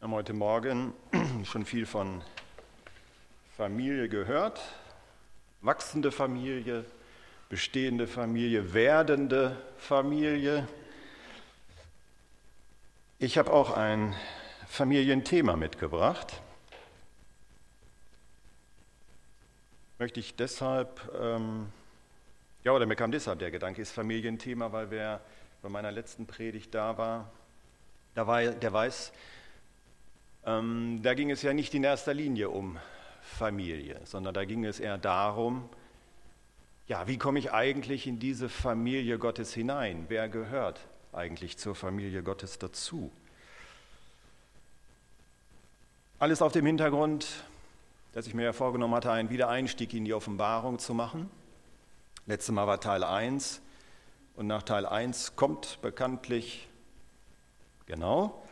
Wir haben heute Morgen schon viel von Familie gehört. Wachsende Familie, bestehende Familie, werdende Familie. Ich habe auch ein Familienthema mitgebracht. Möchte ich deshalb, ähm, ja, oder mir kam deshalb der Gedanke, ist Familienthema, weil wer bei meiner letzten Predigt da war, da war der weiß, ähm, da ging es ja nicht in erster Linie um Familie, sondern da ging es eher darum, ja, wie komme ich eigentlich in diese Familie Gottes hinein? Wer gehört eigentlich zur Familie Gottes dazu? Alles auf dem Hintergrund, dass ich mir ja vorgenommen hatte, einen Wiedereinstieg in die Offenbarung zu machen. Letztes Mal war Teil 1 und nach Teil 1 kommt bekanntlich, genau,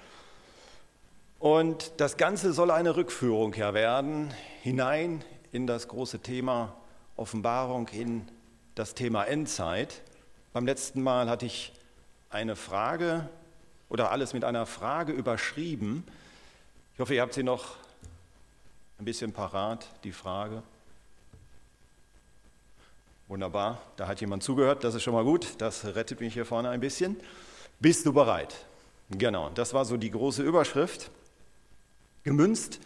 und das Ganze soll eine Rückführung her werden, hinein in das große Thema Offenbarung, in das Thema Endzeit. Beim letzten Mal hatte ich eine Frage oder alles mit einer Frage überschrieben. Ich hoffe, ihr habt sie noch ein bisschen parat, die Frage. Wunderbar, da hat jemand zugehört, das ist schon mal gut, das rettet mich hier vorne ein bisschen. Bist du bereit? Genau, das war so die große Überschrift. Gemünzt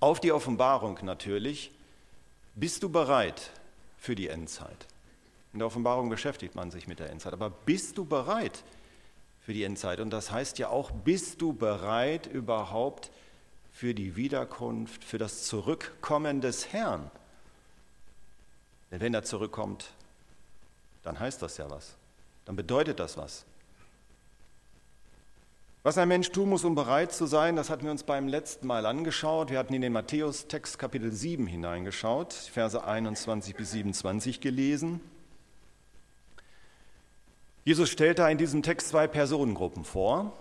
auf die Offenbarung natürlich, bist du bereit für die Endzeit? In der Offenbarung beschäftigt man sich mit der Endzeit, aber bist du bereit für die Endzeit? Und das heißt ja auch, bist du bereit überhaupt für die Wiederkunft, für das Zurückkommen des Herrn? Denn wenn er zurückkommt, dann heißt das ja was, dann bedeutet das was. Was ein Mensch tun muss, um bereit zu sein, das hatten wir uns beim letzten Mal angeschaut. Wir hatten in den Matthäus-Text Kapitel 7 hineingeschaut, Verse 21 bis 27 gelesen. Jesus stellt da in diesem Text zwei Personengruppen vor.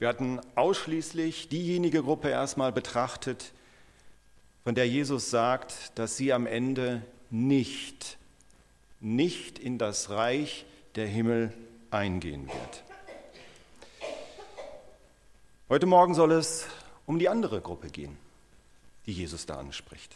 Wir hatten ausschließlich diejenige Gruppe erstmal betrachtet, von der Jesus sagt, dass sie am Ende nicht, nicht in das Reich der Himmel eingehen wird. Heute Morgen soll es um die andere Gruppe gehen, die Jesus da anspricht.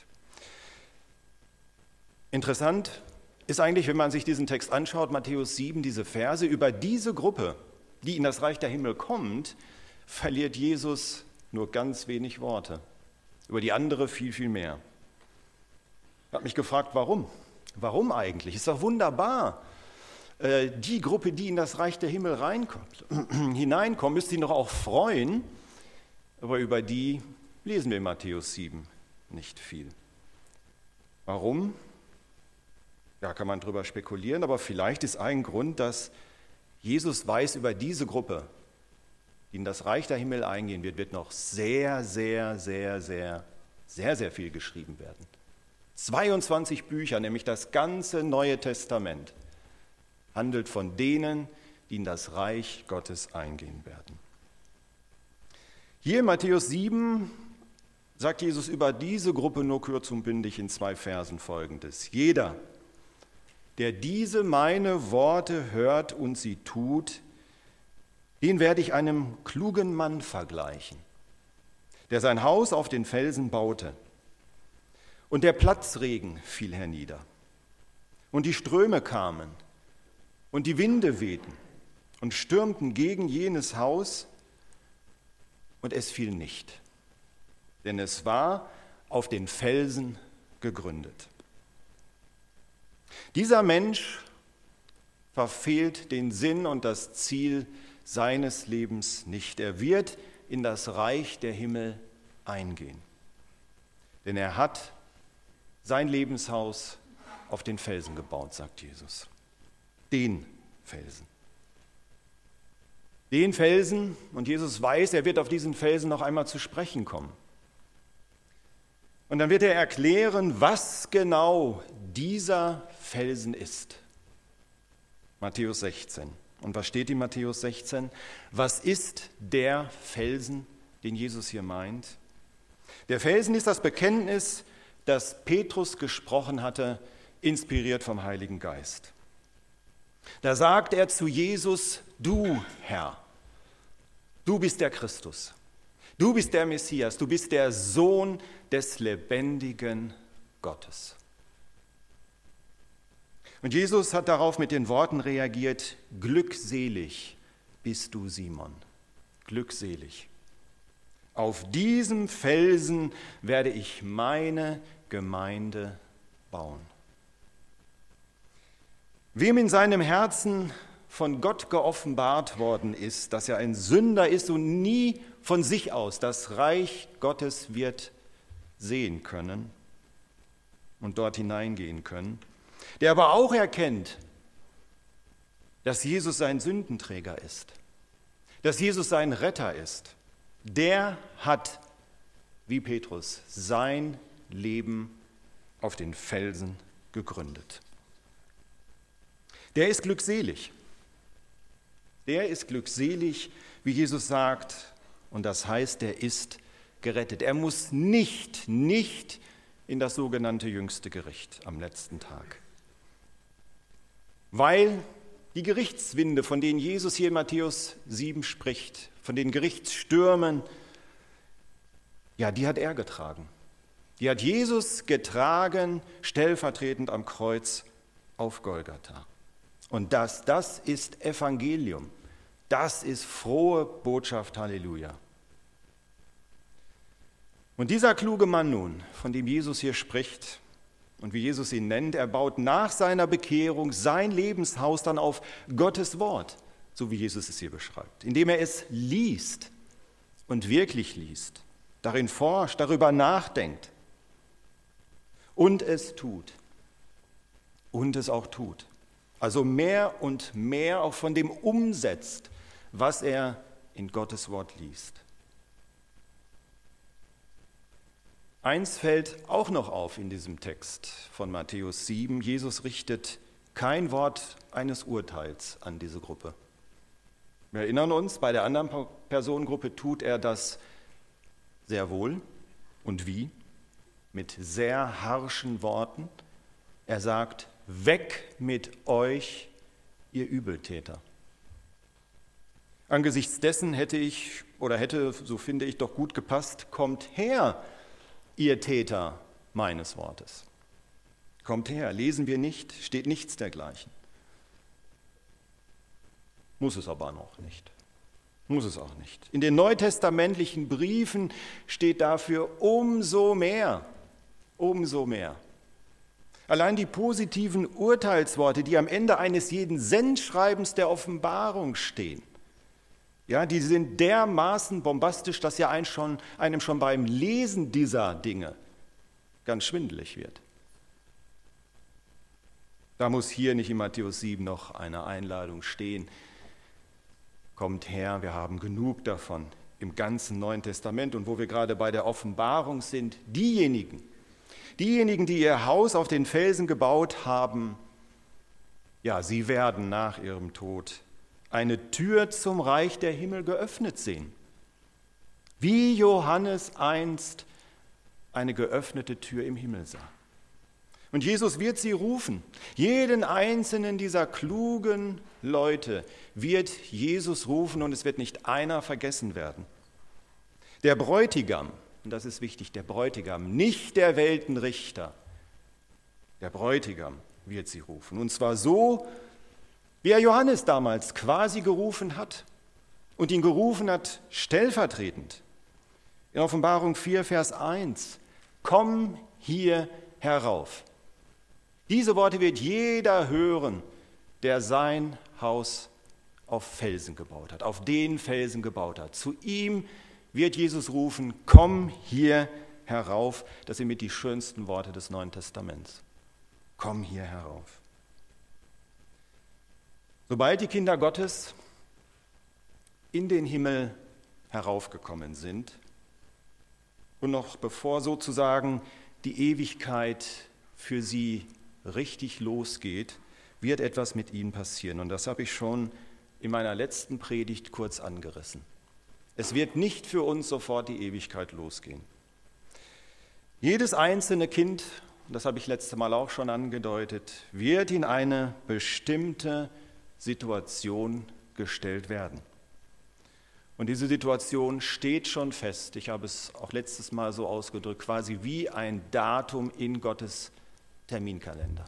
Interessant ist eigentlich, wenn man sich diesen Text anschaut, Matthäus 7, diese Verse, über diese Gruppe, die in das Reich der Himmel kommt, verliert Jesus nur ganz wenig Worte. Über die andere viel, viel mehr. Ich habe mich gefragt, warum? Warum eigentlich? Ist doch wunderbar. Äh, die Gruppe, die in das Reich der Himmel reinkommt, hineinkommt, müsste ihn doch auch freuen. Aber über die lesen wir in Matthäus 7 nicht viel. Warum? Ja, kann man drüber spekulieren, aber vielleicht ist ein Grund, dass Jesus weiß über diese Gruppe, die in das Reich der Himmel eingehen wird, wird noch sehr, sehr, sehr, sehr, sehr, sehr viel geschrieben werden. 22 Bücher, nämlich das ganze Neue Testament handelt von denen, die in das Reich Gottes eingehen werden. Hier in Matthäus 7 sagt Jesus über diese Gruppe nur kurz und bündig in zwei Versen folgendes. Jeder, der diese meine Worte hört und sie tut, den werde ich einem klugen Mann vergleichen, der sein Haus auf den Felsen baute. Und der Platzregen fiel hernieder. Und die Ströme kamen und die Winde wehten und stürmten gegen jenes Haus, und es fiel nicht, denn es war auf den Felsen gegründet. Dieser Mensch verfehlt den Sinn und das Ziel seines Lebens nicht. Er wird in das Reich der Himmel eingehen, denn er hat sein Lebenshaus auf den Felsen gebaut, sagt Jesus den Felsen. Den Felsen, und Jesus weiß, er wird auf diesen Felsen noch einmal zu sprechen kommen. Und dann wird er erklären, was genau dieser Felsen ist. Matthäus 16. Und was steht in Matthäus 16? Was ist der Felsen, den Jesus hier meint? Der Felsen ist das Bekenntnis, das Petrus gesprochen hatte, inspiriert vom Heiligen Geist. Da sagt er zu Jesus, du Herr, du bist der Christus, Du bist der Messias, du bist der Sohn des lebendigen Gottes. Und Jesus hat darauf mit den Worten reagiert, glückselig bist du Simon, glückselig. Auf diesem Felsen werde ich meine Gemeinde bauen. Wem in seinem Herzen von Gott geoffenbart worden ist, dass er ein Sünder ist und nie von sich aus das Reich Gottes wird sehen können und dort hineingehen können, der aber auch erkennt, dass Jesus sein Sündenträger ist, dass Jesus sein Retter ist, der hat, wie Petrus, sein Leben auf den Felsen gegründet. Der ist glückselig. Der ist glückselig, wie Jesus sagt, und das heißt, er ist gerettet. Er muss nicht, nicht in das sogenannte jüngste Gericht am letzten Tag. Weil die Gerichtswinde, von denen Jesus hier in Matthäus 7 spricht, von den Gerichtsstürmen, ja, die hat er getragen. Die hat Jesus getragen, stellvertretend am Kreuz auf Golgatha. Und das, das ist Evangelium. Das ist frohe Botschaft, Halleluja. Und dieser kluge Mann nun, von dem Jesus hier spricht und wie Jesus ihn nennt, er baut nach seiner Bekehrung sein Lebenshaus dann auf Gottes Wort, so wie Jesus es hier beschreibt, indem er es liest und wirklich liest, darin forscht, darüber nachdenkt und es tut. Und es auch tut. Also mehr und mehr auch von dem umsetzt, was er in Gottes Wort liest. Eins fällt auch noch auf in diesem Text von Matthäus 7. Jesus richtet kein Wort eines Urteils an diese Gruppe. Wir erinnern uns, bei der anderen Personengruppe tut er das sehr wohl. Und wie? Mit sehr harschen Worten. Er sagt, weg mit euch, ihr Übeltäter. Angesichts dessen hätte ich oder hätte, so finde ich, doch gut gepasst, kommt her, ihr Täter meines Wortes. Kommt her, lesen wir nicht, steht nichts dergleichen. Muss es aber noch nicht. Muss es auch nicht. In den neutestamentlichen Briefen steht dafür umso mehr, umso mehr. Allein die positiven Urteilsworte, die am Ende eines jeden Sendschreibens der Offenbarung stehen, ja, die sind dermaßen bombastisch, dass ja einem schon, einem schon beim Lesen dieser Dinge ganz schwindelig wird. Da muss hier nicht in Matthäus 7 noch eine Einladung stehen. Kommt her, wir haben genug davon im ganzen Neuen Testament. Und wo wir gerade bei der Offenbarung sind, diejenigen, diejenigen, die ihr Haus auf den Felsen gebaut haben, ja, sie werden nach ihrem Tod eine Tür zum Reich der Himmel geöffnet sehen. Wie Johannes einst eine geöffnete Tür im Himmel sah. Und Jesus wird sie rufen. Jeden einzelnen dieser klugen Leute wird Jesus rufen und es wird nicht einer vergessen werden. Der Bräutigam, und das ist wichtig, der Bräutigam, nicht der Weltenrichter, der Bräutigam wird sie rufen. Und zwar so, wie er Johannes damals quasi gerufen hat und ihn gerufen hat stellvertretend. In Offenbarung 4, Vers 1, komm hier herauf. Diese Worte wird jeder hören, der sein Haus auf Felsen gebaut hat, auf den Felsen gebaut hat. Zu ihm wird Jesus rufen, komm hier herauf. Das sind mit die schönsten Worte des Neuen Testaments. Komm hier herauf. Sobald die Kinder Gottes in den Himmel heraufgekommen sind und noch bevor sozusagen die Ewigkeit für sie richtig losgeht, wird etwas mit ihnen passieren. Und das habe ich schon in meiner letzten Predigt kurz angerissen. Es wird nicht für uns sofort die Ewigkeit losgehen. Jedes einzelne Kind, das habe ich letzte Mal auch schon angedeutet, wird in eine bestimmte Situation gestellt werden. Und diese Situation steht schon fest. Ich habe es auch letztes Mal so ausgedrückt, quasi wie ein Datum in Gottes Terminkalender.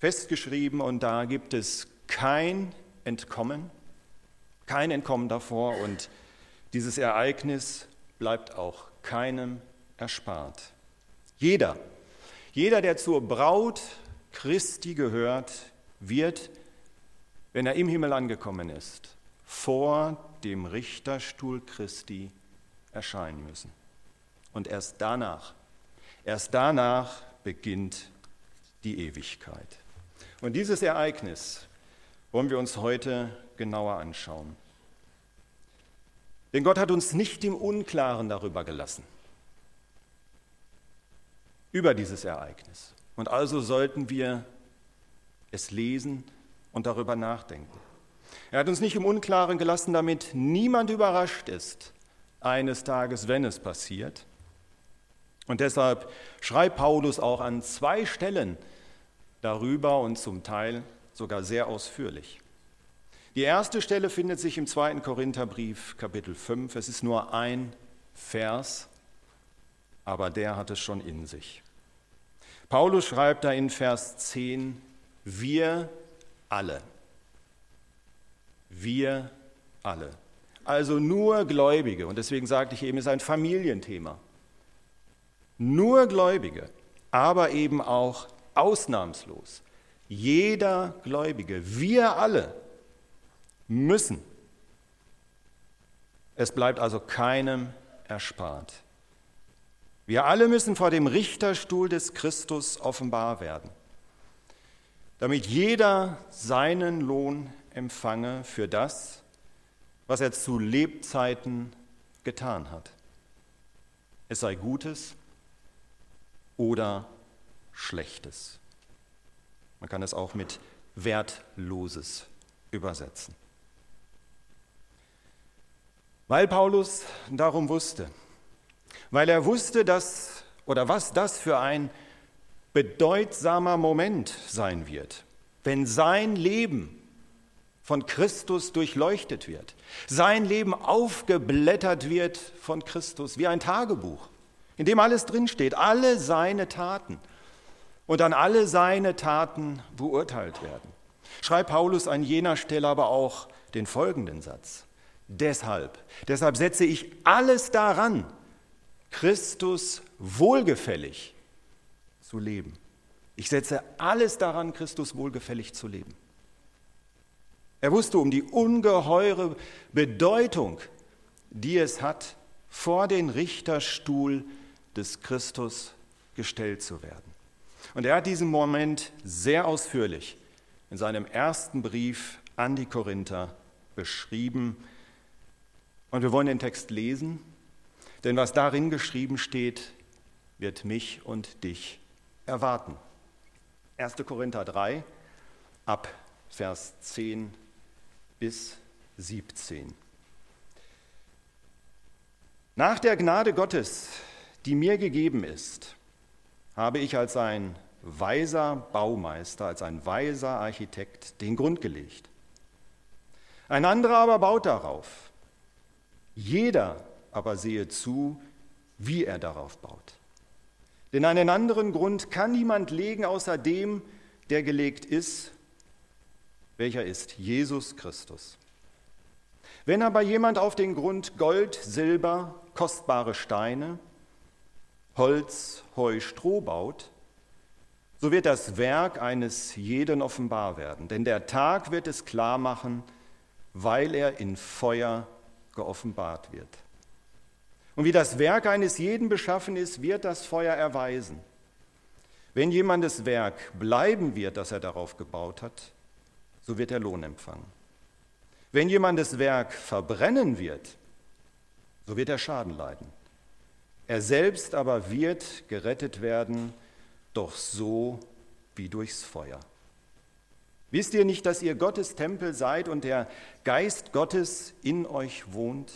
Festgeschrieben und da gibt es kein Entkommen, kein Entkommen davor und dieses Ereignis bleibt auch keinem erspart. Jeder, jeder, der zur Braut Christi gehört, wird, wenn er im Himmel angekommen ist, vor dem Richterstuhl Christi erscheinen müssen. Und erst danach, erst danach beginnt die Ewigkeit. Und dieses Ereignis wollen wir uns heute genauer anschauen. Denn Gott hat uns nicht im Unklaren darüber gelassen, über dieses Ereignis. Und also sollten wir es lesen und darüber nachdenken. Er hat uns nicht im Unklaren gelassen, damit niemand überrascht ist, eines Tages, wenn es passiert. Und deshalb schreibt Paulus auch an zwei Stellen darüber und zum Teil sogar sehr ausführlich. Die erste Stelle findet sich im zweiten Korintherbrief, Kapitel 5. Es ist nur ein Vers, aber der hat es schon in sich. Paulus schreibt da in Vers 10, wir alle. Wir alle. Also nur Gläubige, und deswegen sagte ich eben, es ist ein Familienthema. Nur Gläubige, aber eben auch ausnahmslos. Jeder Gläubige, wir alle müssen. Es bleibt also keinem erspart. Wir alle müssen vor dem Richterstuhl des Christus offenbar werden, damit jeder seinen Lohn empfange für das, was er zu Lebzeiten getan hat. Es sei Gutes oder Schlechtes. Man kann es auch mit Wertloses übersetzen. Weil Paulus darum wusste, weil er wusste, dass oder was das für ein bedeutsamer Moment sein wird, wenn sein Leben von Christus durchleuchtet wird, sein Leben aufgeblättert wird von Christus wie ein Tagebuch, in dem alles drinsteht, alle seine Taten und dann alle seine Taten beurteilt werden. Schreibt Paulus an jener Stelle aber auch den folgenden Satz. Deshalb, deshalb setze ich alles daran, Christus wohlgefällig zu leben. Ich setze alles daran, Christus wohlgefällig zu leben. Er wusste um die ungeheure Bedeutung, die es hat, vor den Richterstuhl des Christus gestellt zu werden. Und er hat diesen Moment sehr ausführlich in seinem ersten Brief an die Korinther beschrieben. Und wir wollen den Text lesen denn was darin geschrieben steht, wird mich und dich erwarten. 1. Korinther 3 ab Vers 10 bis 17. Nach der Gnade Gottes, die mir gegeben ist, habe ich als ein weiser Baumeister, als ein weiser Architekt den Grund gelegt. Ein anderer aber baut darauf. Jeder aber sehe zu, wie er darauf baut. Denn einen anderen Grund kann niemand legen außer dem, der gelegt ist, welcher ist Jesus Christus. Wenn aber jemand auf den Grund Gold, Silber, kostbare Steine, Holz, Heu, Stroh baut, so wird das Werk eines jeden offenbar werden, denn der Tag wird es klar machen, weil er in Feuer geoffenbart wird. Und wie das Werk eines jeden beschaffen ist, wird das Feuer erweisen. Wenn jemandes Werk bleiben wird, das er darauf gebaut hat, so wird er Lohn empfangen. Wenn jemandes Werk verbrennen wird, so wird er Schaden leiden. Er selbst aber wird gerettet werden, doch so wie durchs Feuer. Wisst ihr nicht, dass ihr Gottes Tempel seid und der Geist Gottes in euch wohnt?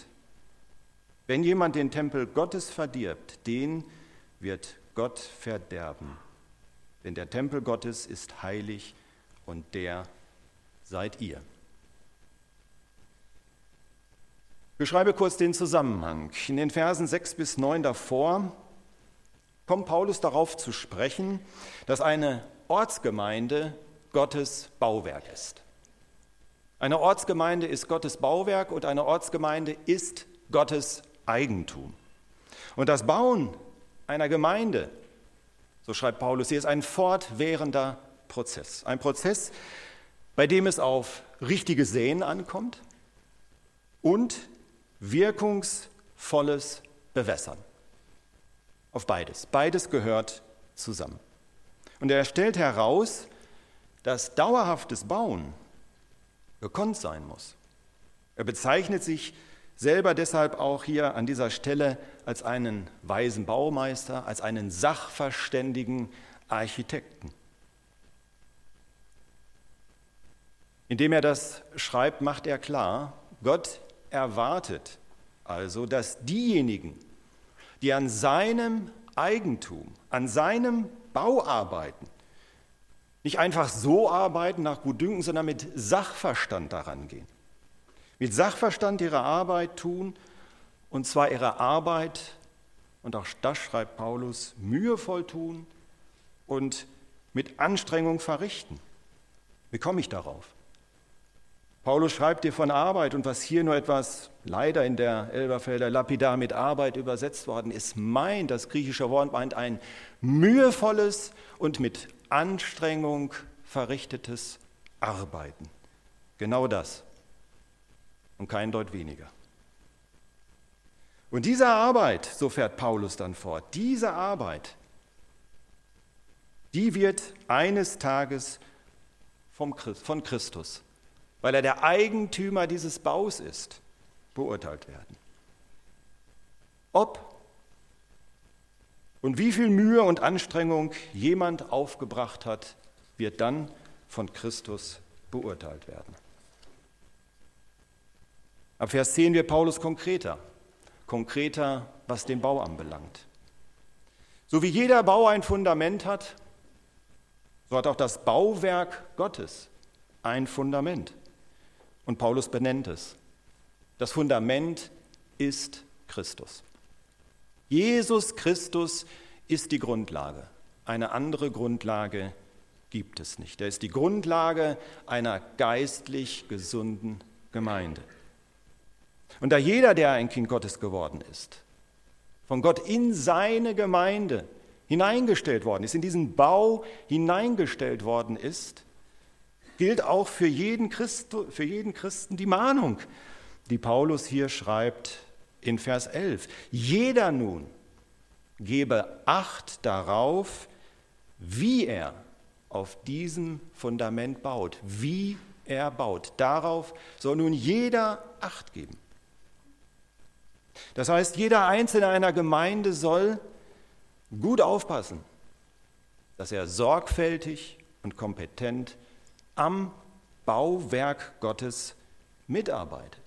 Wenn jemand den Tempel Gottes verdirbt, den wird Gott verderben. Denn der Tempel Gottes ist heilig und der seid ihr. Beschreibe kurz den Zusammenhang. In den Versen 6 bis 9 davor kommt Paulus darauf zu sprechen, dass eine Ortsgemeinde Gottes Bauwerk ist. Eine Ortsgemeinde ist Gottes Bauwerk und eine Ortsgemeinde ist Gottes Eigentum. Und das Bauen einer Gemeinde, so schreibt Paulus hier, ist ein fortwährender Prozess. Ein Prozess, bei dem es auf richtige Säen ankommt und wirkungsvolles Bewässern. Auf beides. Beides gehört zusammen. Und er stellt heraus, dass dauerhaftes Bauen gekonnt sein muss. Er bezeichnet sich selber deshalb auch hier an dieser Stelle als einen weisen Baumeister, als einen sachverständigen Architekten. Indem er das schreibt, macht er klar, Gott erwartet also, dass diejenigen, die an seinem Eigentum, an seinem Bau arbeiten, nicht einfach so arbeiten nach Gutdünken, sondern mit Sachverstand daran gehen. Mit Sachverstand ihre Arbeit tun, und zwar ihre Arbeit, und auch das schreibt Paulus, mühevoll tun und mit Anstrengung verrichten. Wie komme ich darauf? Paulus schreibt dir von Arbeit und was hier nur etwas leider in der Elberfelder Lapidar mit Arbeit übersetzt worden ist, meint, das griechische Wort meint ein mühevolles und mit Anstrengung verrichtetes Arbeiten. Genau das. Und kein Deut weniger. Und diese Arbeit, so fährt Paulus dann fort, diese Arbeit, die wird eines Tages vom von Christus weil er der Eigentümer dieses Baus ist, beurteilt werden. Ob und wie viel Mühe und Anstrengung jemand aufgebracht hat, wird dann von Christus beurteilt werden. Ab Vers 10 wird Paulus konkreter, konkreter, was den Bau anbelangt. So wie jeder Bau ein Fundament hat, so hat auch das Bauwerk Gottes ein Fundament. Und Paulus benennt es. Das Fundament ist Christus. Jesus Christus ist die Grundlage. Eine andere Grundlage gibt es nicht. Er ist die Grundlage einer geistlich gesunden Gemeinde. Und da jeder, der ein Kind Gottes geworden ist, von Gott in seine Gemeinde hineingestellt worden ist, in diesen Bau hineingestellt worden ist, gilt auch für jeden, Christo, für jeden Christen die Mahnung, die Paulus hier schreibt in Vers 11. Jeder nun gebe Acht darauf, wie er auf diesem Fundament baut, wie er baut. Darauf soll nun jeder Acht geben. Das heißt, jeder Einzelne einer Gemeinde soll gut aufpassen, dass er sorgfältig und kompetent am Bauwerk Gottes mitarbeitet.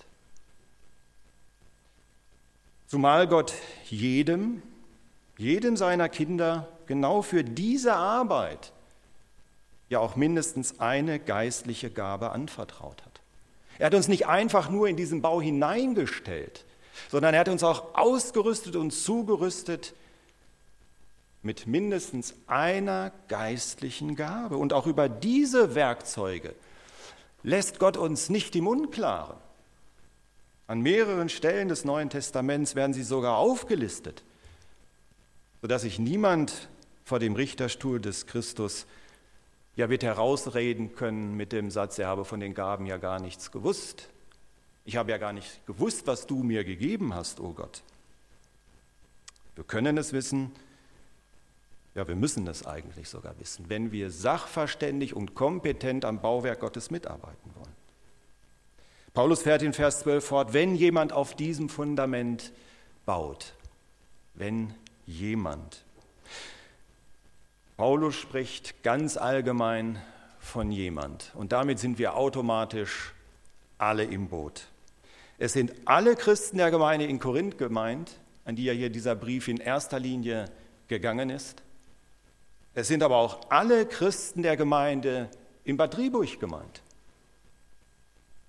Zumal Gott jedem, jedem seiner Kinder genau für diese Arbeit ja auch mindestens eine geistliche Gabe anvertraut hat. Er hat uns nicht einfach nur in diesen Bau hineingestellt, sondern er hat uns auch ausgerüstet und zugerüstet mit mindestens einer geistlichen Gabe. Und auch über diese Werkzeuge lässt Gott uns nicht im Unklaren. An mehreren Stellen des Neuen Testaments werden sie sogar aufgelistet, sodass sich niemand vor dem Richterstuhl des Christus ja wird herausreden können mit dem Satz, er habe von den Gaben ja gar nichts gewusst. Ich habe ja gar nicht gewusst, was du mir gegeben hast, o oh Gott. Wir können es wissen, ja, wir müssen es eigentlich sogar wissen, wenn wir sachverständig und kompetent am Bauwerk Gottes mitarbeiten wollen. Paulus fährt in Vers 12 fort, wenn jemand auf diesem Fundament baut, wenn jemand. Paulus spricht ganz allgemein von jemand und damit sind wir automatisch alle im Boot. Es sind alle Christen der Gemeinde in Korinth gemeint, an die ja hier dieser Brief in erster Linie gegangen ist. Es sind aber auch alle Christen der Gemeinde in Bad Driburg gemeint.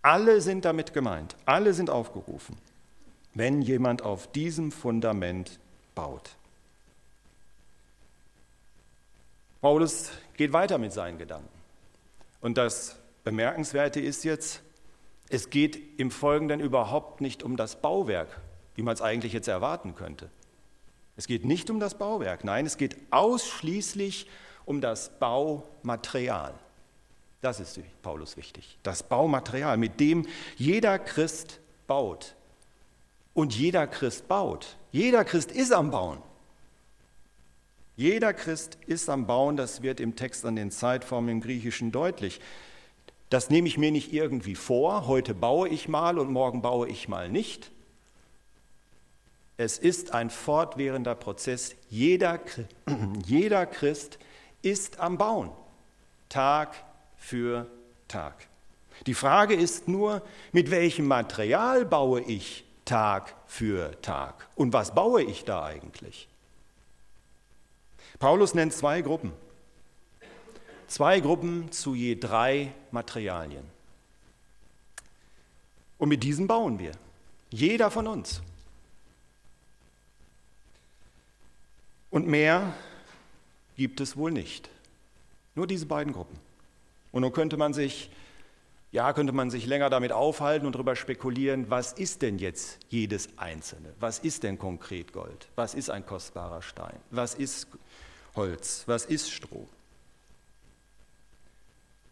Alle sind damit gemeint, alle sind aufgerufen. wenn jemand auf diesem Fundament baut. Paulus geht weiter mit seinen Gedanken. Und das Bemerkenswerte ist jetzt, es geht im Folgenden überhaupt nicht um das Bauwerk, wie man es eigentlich jetzt erwarten könnte. Es geht nicht um das Bauwerk, nein, es geht ausschließlich um das Baumaterial. Das ist Paulus wichtig. Das Baumaterial, mit dem jeder Christ baut. Und jeder Christ baut. Jeder Christ ist am Bauen. Jeder Christ ist am Bauen, das wird im Text an den Zeitformen im Griechischen deutlich. Das nehme ich mir nicht irgendwie vor, heute baue ich mal und morgen baue ich mal nicht. Es ist ein fortwährender Prozess. Jeder, jeder Christ ist am Bauen, Tag für Tag. Die Frage ist nur, mit welchem Material baue ich Tag für Tag? Und was baue ich da eigentlich? Paulus nennt zwei Gruppen. Zwei Gruppen zu je drei Materialien. Und mit diesen bauen wir. Jeder von uns. Und mehr gibt es wohl nicht. Nur diese beiden Gruppen. Und nun könnte man sich, ja, könnte man sich länger damit aufhalten und darüber spekulieren, was ist denn jetzt jedes Einzelne? Was ist denn konkret Gold? Was ist ein kostbarer Stein? Was ist Holz? Was ist Stroh?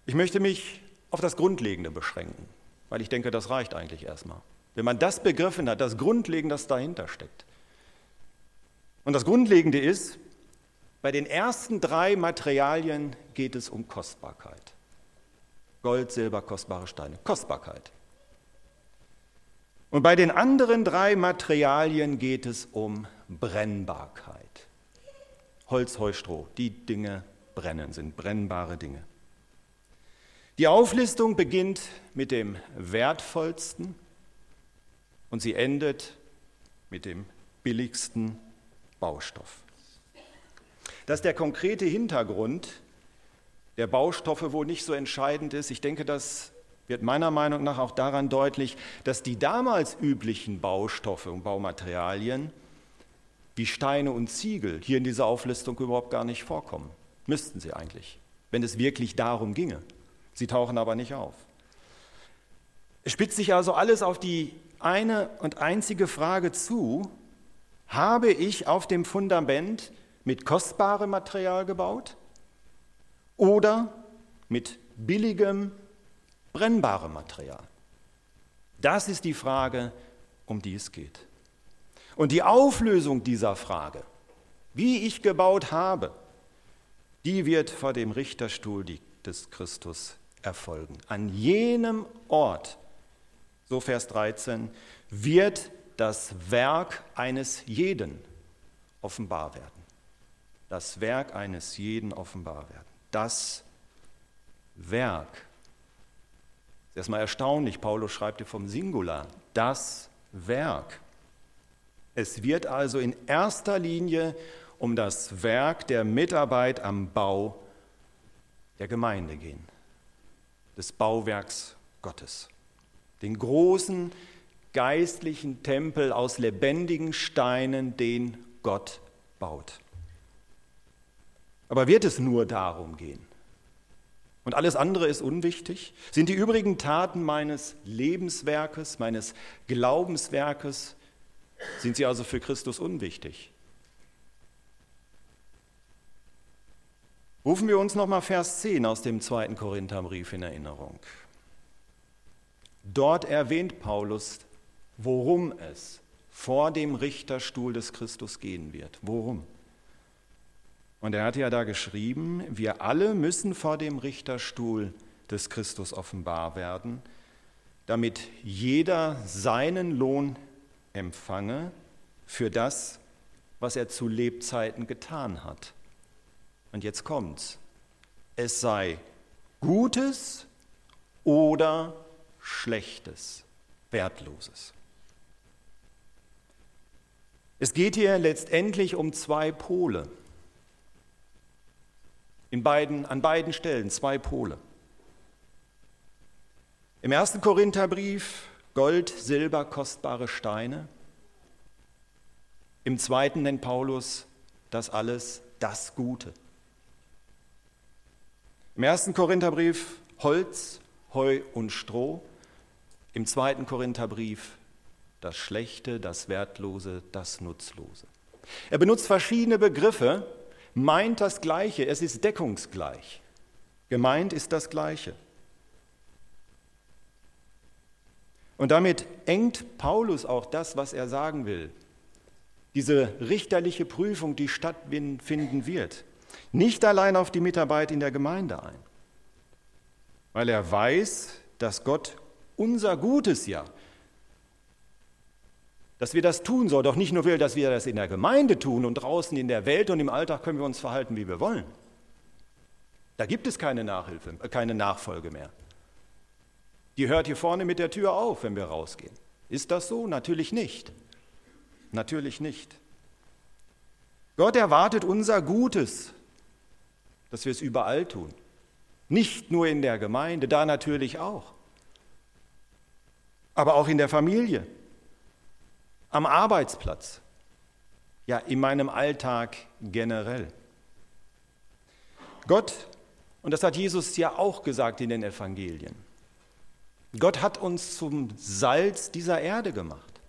Ich möchte mich auf das Grundlegende beschränken, weil ich denke, das reicht eigentlich erstmal. Wenn man das begriffen hat, das Grundlegende, das dahinter steckt. Und das Grundlegende ist, bei den ersten drei Materialien geht es um Kostbarkeit. Gold, Silber, kostbare Steine. Kostbarkeit. Und bei den anderen drei Materialien geht es um Brennbarkeit. Holz, Heu, Stroh. Die Dinge brennen, sind brennbare Dinge. Die Auflistung beginnt mit dem wertvollsten und sie endet mit dem billigsten Baustoff. Dass der konkrete Hintergrund der Baustoffe wohl nicht so entscheidend ist, ich denke, das wird meiner Meinung nach auch daran deutlich, dass die damals üblichen Baustoffe und Baumaterialien wie Steine und Ziegel hier in dieser Auflistung überhaupt gar nicht vorkommen. Müssten sie eigentlich, wenn es wirklich darum ginge. Sie tauchen aber nicht auf. Es spitzt sich also alles auf die eine und einzige Frage zu, habe ich auf dem Fundament mit kostbarem Material gebaut oder mit billigem, brennbarem Material? Das ist die Frage, um die es geht. Und die Auflösung dieser Frage, wie ich gebaut habe, die wird vor dem Richterstuhl des Christus erfolgen. An jenem Ort, so Vers 13, wird das Werk eines jeden offenbar werden. Das Werk eines jeden offenbar werden. Das Werk. Das ist erstmal erstaunlich, Paulus schreibt hier vom Singular. Das Werk. Es wird also in erster Linie um das Werk der Mitarbeit am Bau der Gemeinde gehen, des Bauwerks Gottes. Den großen geistlichen Tempel aus lebendigen Steinen, den Gott baut. Aber wird es nur darum gehen? Und alles andere ist unwichtig? Sind die übrigen Taten meines Lebenswerkes, meines Glaubenswerkes sind sie also für Christus unwichtig? Rufen wir uns nochmal Vers 10 aus dem zweiten Korintherbrief in Erinnerung. Dort erwähnt Paulus, worum es vor dem Richterstuhl des Christus gehen wird. Worum? Und er hat ja da geschrieben, wir alle müssen vor dem Richterstuhl des Christus offenbar werden, damit jeder seinen Lohn empfange für das, was er zu Lebzeiten getan hat. Und jetzt kommt's. Es sei Gutes oder Schlechtes, Wertloses. Es geht hier letztendlich um zwei Pole. In beiden, an beiden Stellen zwei Pole. Im ersten Korintherbrief Gold, Silber, kostbare Steine. Im zweiten nennt Paulus das alles das Gute. Im ersten Korintherbrief Holz, Heu und Stroh. Im zweiten Korintherbrief das Schlechte, das Wertlose, das Nutzlose. Er benutzt verschiedene Begriffe, meint das Gleiche, es ist deckungsgleich. Gemeint ist das Gleiche. Und damit engt Paulus auch das, was er sagen will. Diese richterliche Prüfung, die stattfinden wird, nicht allein auf die Mitarbeit in der Gemeinde ein, weil er weiß, dass Gott unser Gutes ja, dass wir das tun sollen, doch nicht nur will, dass wir das in der Gemeinde tun und draußen in der Welt und im Alltag können wir uns verhalten, wie wir wollen. Da gibt es keine Nachhilfe, äh, keine Nachfolge mehr. Die hört hier vorne mit der Tür auf, wenn wir rausgehen. Ist das so? Natürlich nicht. Natürlich nicht. Gott erwartet unser Gutes, dass wir es überall tun. Nicht nur in der Gemeinde, da natürlich auch. Aber auch in der Familie, am Arbeitsplatz, ja in meinem Alltag generell. Gott, und das hat Jesus ja auch gesagt in den Evangelien, Gott hat uns zum Salz dieser Erde gemacht.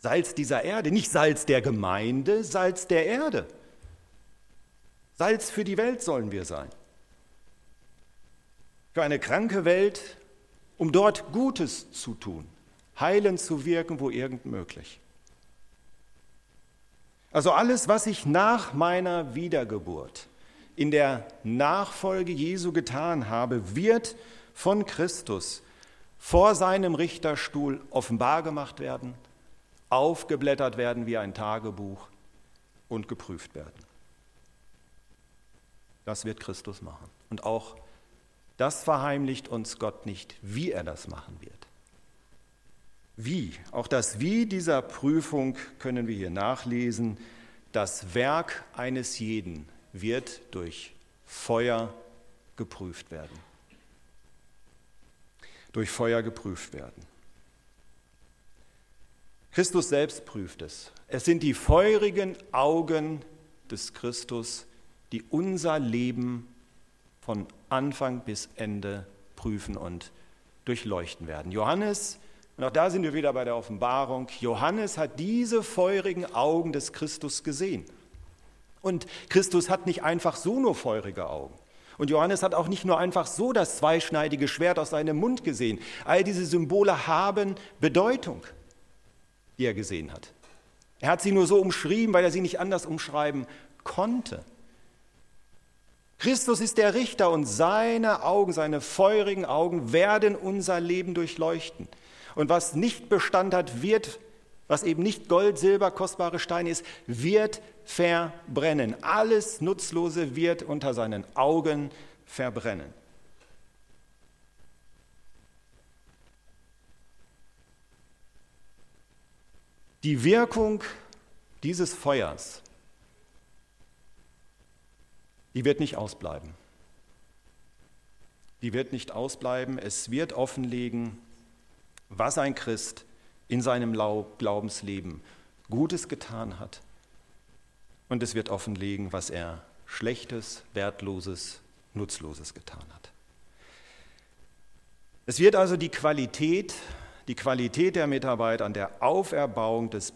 Salz dieser Erde, nicht Salz der Gemeinde, Salz der Erde. Salz für die Welt sollen wir sein. Für eine kranke Welt, um dort Gutes zu tun, heilend zu wirken, wo irgend möglich. Also alles, was ich nach meiner Wiedergeburt in der Nachfolge Jesu getan habe, wird von Christus vor seinem Richterstuhl offenbar gemacht werden, aufgeblättert werden wie ein Tagebuch und geprüft werden. Das wird Christus machen. Und auch das verheimlicht uns Gott nicht, wie er das machen wird. Wie, auch das Wie dieser Prüfung können wir hier nachlesen. Das Werk eines jeden wird durch Feuer geprüft werden durch Feuer geprüft werden. Christus selbst prüft es. Es sind die feurigen Augen des Christus, die unser Leben von Anfang bis Ende prüfen und durchleuchten werden. Johannes, und auch da sind wir wieder bei der Offenbarung, Johannes hat diese feurigen Augen des Christus gesehen. Und Christus hat nicht einfach so nur feurige Augen. Und Johannes hat auch nicht nur einfach so das zweischneidige Schwert aus seinem Mund gesehen. All diese Symbole haben Bedeutung, die er gesehen hat. Er hat sie nur so umschrieben, weil er sie nicht anders umschreiben konnte. Christus ist der Richter und seine Augen, seine feurigen Augen werden unser Leben durchleuchten. Und was nicht Bestand hat, wird was eben nicht Gold, Silber, kostbare Steine ist, wird verbrennen. Alles Nutzlose wird unter seinen Augen verbrennen. Die Wirkung dieses Feuers, die wird nicht ausbleiben. Die wird nicht ausbleiben. Es wird offenlegen, was ein Christ in seinem Glaubensleben Gutes getan hat. Und es wird offenlegen, was er Schlechtes, Wertloses, Nutzloses getan hat. Es wird also die Qualität, die Qualität der Mitarbeit an der Auferbauung des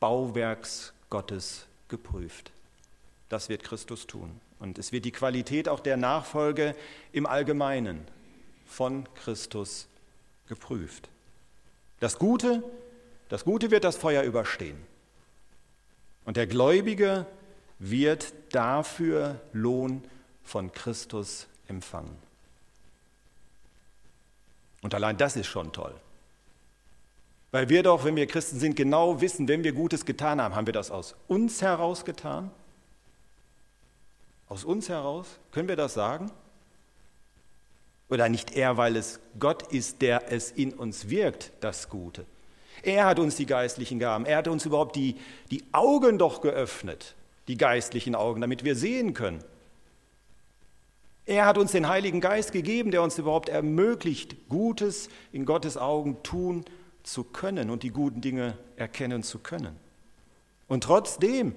Bauwerks Gottes geprüft. Das wird Christus tun. Und es wird die Qualität auch der Nachfolge im Allgemeinen von Christus geprüft. Das Gute, das Gute wird das Feuer überstehen. Und der Gläubige wird dafür Lohn von Christus empfangen. Und allein das ist schon toll. Weil wir doch, wenn wir Christen sind, genau wissen, wenn wir Gutes getan haben, haben wir das aus uns heraus getan? Aus uns heraus? Können wir das sagen? Oder nicht er, weil es Gott ist, der es in uns wirkt, das Gute. Er hat uns die geistlichen Gaben, er hat uns überhaupt die, die Augen doch geöffnet, die geistlichen Augen, damit wir sehen können. Er hat uns den Heiligen Geist gegeben, der uns überhaupt ermöglicht, Gutes in Gottes Augen tun zu können und die guten Dinge erkennen zu können. Und trotzdem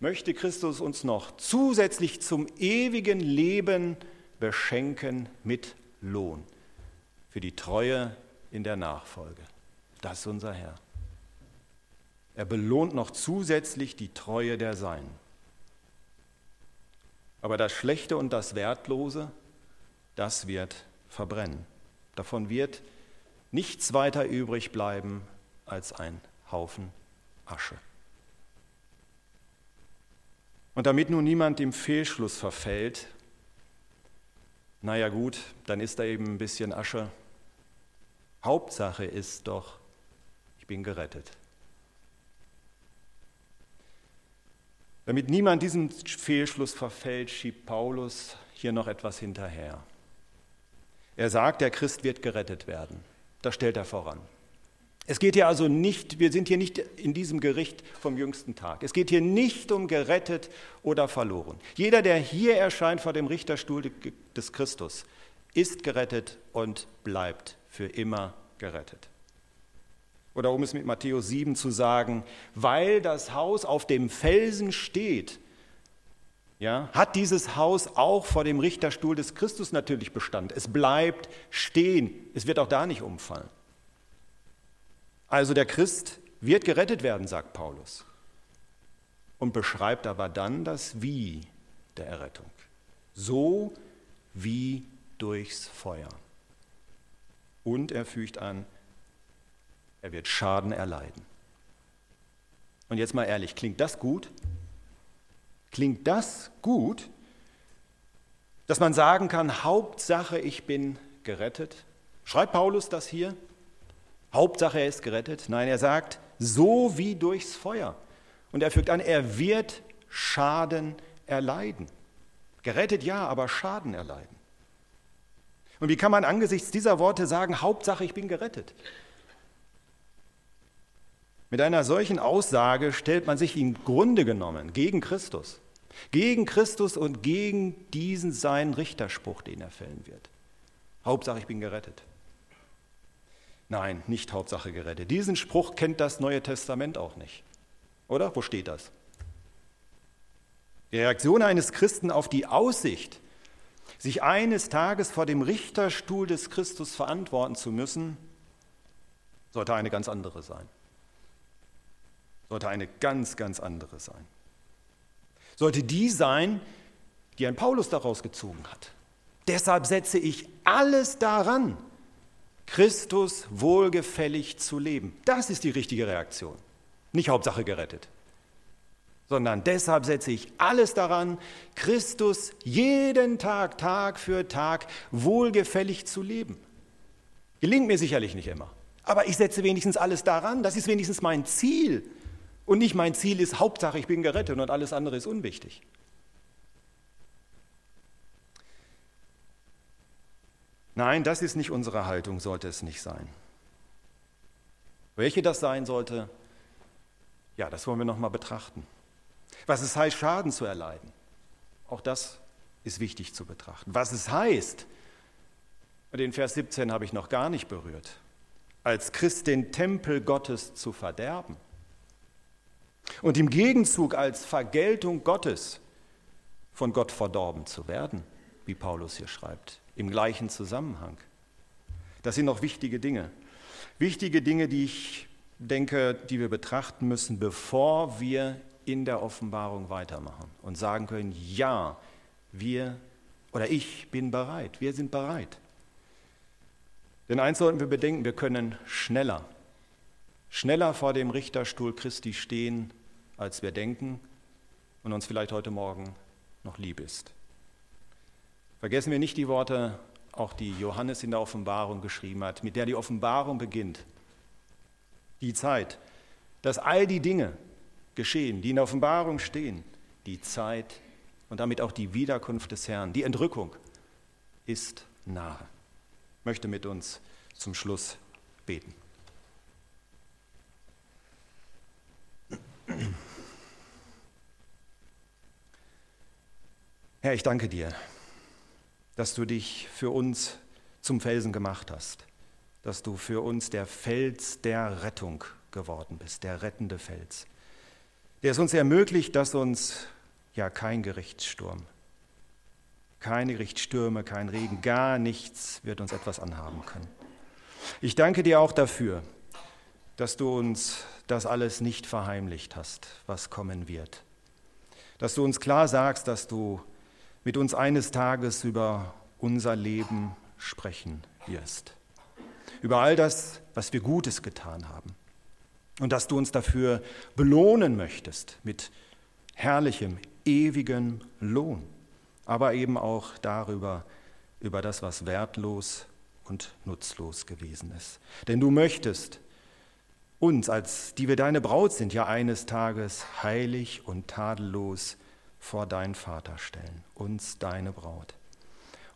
möchte Christus uns noch zusätzlich zum ewigen Leben beschenken mit Lohn für die Treue in der Nachfolge. Das ist unser Herr. Er belohnt noch zusätzlich die Treue der Seinen. Aber das Schlechte und das Wertlose, das wird verbrennen. Davon wird nichts weiter übrig bleiben als ein Haufen Asche. Und damit nun niemand dem Fehlschluss verfällt, naja gut, dann ist da eben ein bisschen Asche. Hauptsache ist doch, ich bin gerettet. Damit niemand diesem Fehlschluss verfällt, schiebt Paulus hier noch etwas hinterher. Er sagt, der Christ wird gerettet werden. Das stellt er voran. Es geht hier also nicht, wir sind hier nicht in diesem Gericht vom jüngsten Tag. Es geht hier nicht um gerettet oder verloren. Jeder, der hier erscheint vor dem Richterstuhl des Christus, ist gerettet und bleibt für immer gerettet. Oder um es mit Matthäus 7 zu sagen, weil das Haus auf dem Felsen steht, ja, hat dieses Haus auch vor dem Richterstuhl des Christus natürlich Bestand. Es bleibt stehen. Es wird auch da nicht umfallen. Also der Christ wird gerettet werden, sagt Paulus. Und beschreibt aber dann das Wie der Errettung. So wie durchs Feuer. Und er fügt an, er wird Schaden erleiden. Und jetzt mal ehrlich, klingt das gut? Klingt das gut, dass man sagen kann, Hauptsache, ich bin gerettet? Schreibt Paulus das hier? Hauptsache, er ist gerettet? Nein, er sagt, so wie durchs Feuer. Und er fügt an, er wird Schaden erleiden. Gerettet ja, aber Schaden erleiden. Und wie kann man angesichts dieser Worte sagen, Hauptsache, ich bin gerettet? Mit einer solchen Aussage stellt man sich im Grunde genommen gegen Christus, gegen Christus und gegen diesen seinen Richterspruch, den er fällen wird. Hauptsache, ich bin gerettet. Nein, nicht Hauptsache gerettet. Diesen Spruch kennt das Neue Testament auch nicht. Oder? Wo steht das? Die Reaktion eines Christen auf die Aussicht, sich eines Tages vor dem Richterstuhl des Christus verantworten zu müssen, sollte eine ganz andere sein sollte eine ganz, ganz andere sein. Sollte die sein, die ein Paulus daraus gezogen hat. Deshalb setze ich alles daran, Christus wohlgefällig zu leben. Das ist die richtige Reaktion. Nicht Hauptsache gerettet, sondern deshalb setze ich alles daran, Christus jeden Tag, Tag für Tag wohlgefällig zu leben. Gelingt mir sicherlich nicht immer, aber ich setze wenigstens alles daran, das ist wenigstens mein Ziel, und nicht mein Ziel ist, Hauptsache ich bin gerettet und alles andere ist unwichtig. Nein, das ist nicht unsere Haltung, sollte es nicht sein. Welche das sein sollte, ja, das wollen wir nochmal betrachten. Was es heißt, Schaden zu erleiden, auch das ist wichtig zu betrachten. Was es heißt, den Vers 17 habe ich noch gar nicht berührt, als Christ den Tempel Gottes zu verderben und im Gegenzug als Vergeltung Gottes von Gott verdorben zu werden, wie Paulus hier schreibt, im gleichen Zusammenhang. Das sind noch wichtige Dinge. Wichtige Dinge, die ich denke, die wir betrachten müssen, bevor wir in der Offenbarung weitermachen und sagen können, ja, wir oder ich bin bereit, wir sind bereit. Denn eins sollten wir bedenken, wir können schneller, schneller vor dem Richterstuhl Christi stehen, als wir denken und uns vielleicht heute Morgen noch lieb ist. Vergessen wir nicht die Worte, auch die Johannes in der Offenbarung geschrieben hat, mit der die Offenbarung beginnt. Die Zeit, dass all die Dinge geschehen, die in der Offenbarung stehen, die Zeit und damit auch die Wiederkunft des Herrn, die Entrückung ist nahe. Ich möchte mit uns zum Schluss beten. Herr, ich danke dir, dass du dich für uns zum Felsen gemacht hast, dass du für uns der Fels der Rettung geworden bist, der rettende Fels. der es uns ermöglicht, dass uns ja kein Gerichtssturm, keine Gerichtsstürme, kein Regen, gar nichts wird uns etwas anhaben können. Ich danke dir auch dafür, dass du uns das alles nicht verheimlicht hast, was kommen wird. Dass du uns klar sagst, dass du mit uns eines Tages über unser Leben sprechen wirst. Über all das, was wir Gutes getan haben. Und dass du uns dafür belohnen möchtest mit herrlichem, ewigem Lohn. Aber eben auch darüber, über das, was wertlos und nutzlos gewesen ist. Denn du möchtest uns, als die wir deine Braut sind, ja eines Tages heilig und tadellos vor deinen Vater stellen, uns deine Braut.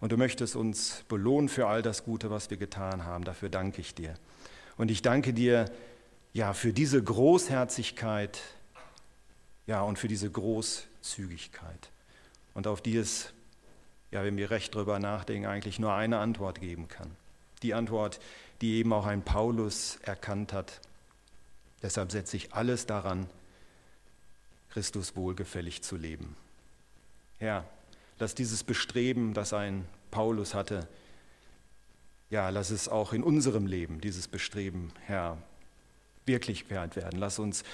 Und du möchtest uns belohnen für all das Gute, was wir getan haben. Dafür danke ich dir. Und ich danke dir ja für diese Großherzigkeit, ja und für diese Großzügigkeit. Und auf die es, ja, wenn wir recht drüber nachdenken, eigentlich nur eine Antwort geben kann. Die Antwort, die eben auch ein Paulus erkannt hat. Deshalb setze ich alles daran, Christus wohlgefällig zu leben. Herr, lass dieses Bestreben, das ein Paulus hatte, ja, lass es auch in unserem Leben, dieses Bestreben, Herr, Wirklichkeit werden. Lass uns,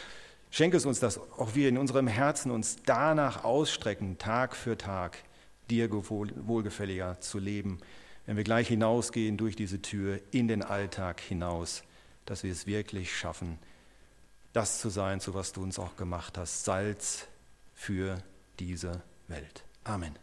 schenke es uns, dass auch wir in unserem Herzen uns danach ausstrecken, Tag für Tag, dir wohlgefälliger zu leben, wenn wir gleich hinausgehen durch diese Tür in den Alltag hinaus, dass wir es wirklich schaffen, das zu sein, zu was du uns auch gemacht hast, Salz für diese Welt. Amen.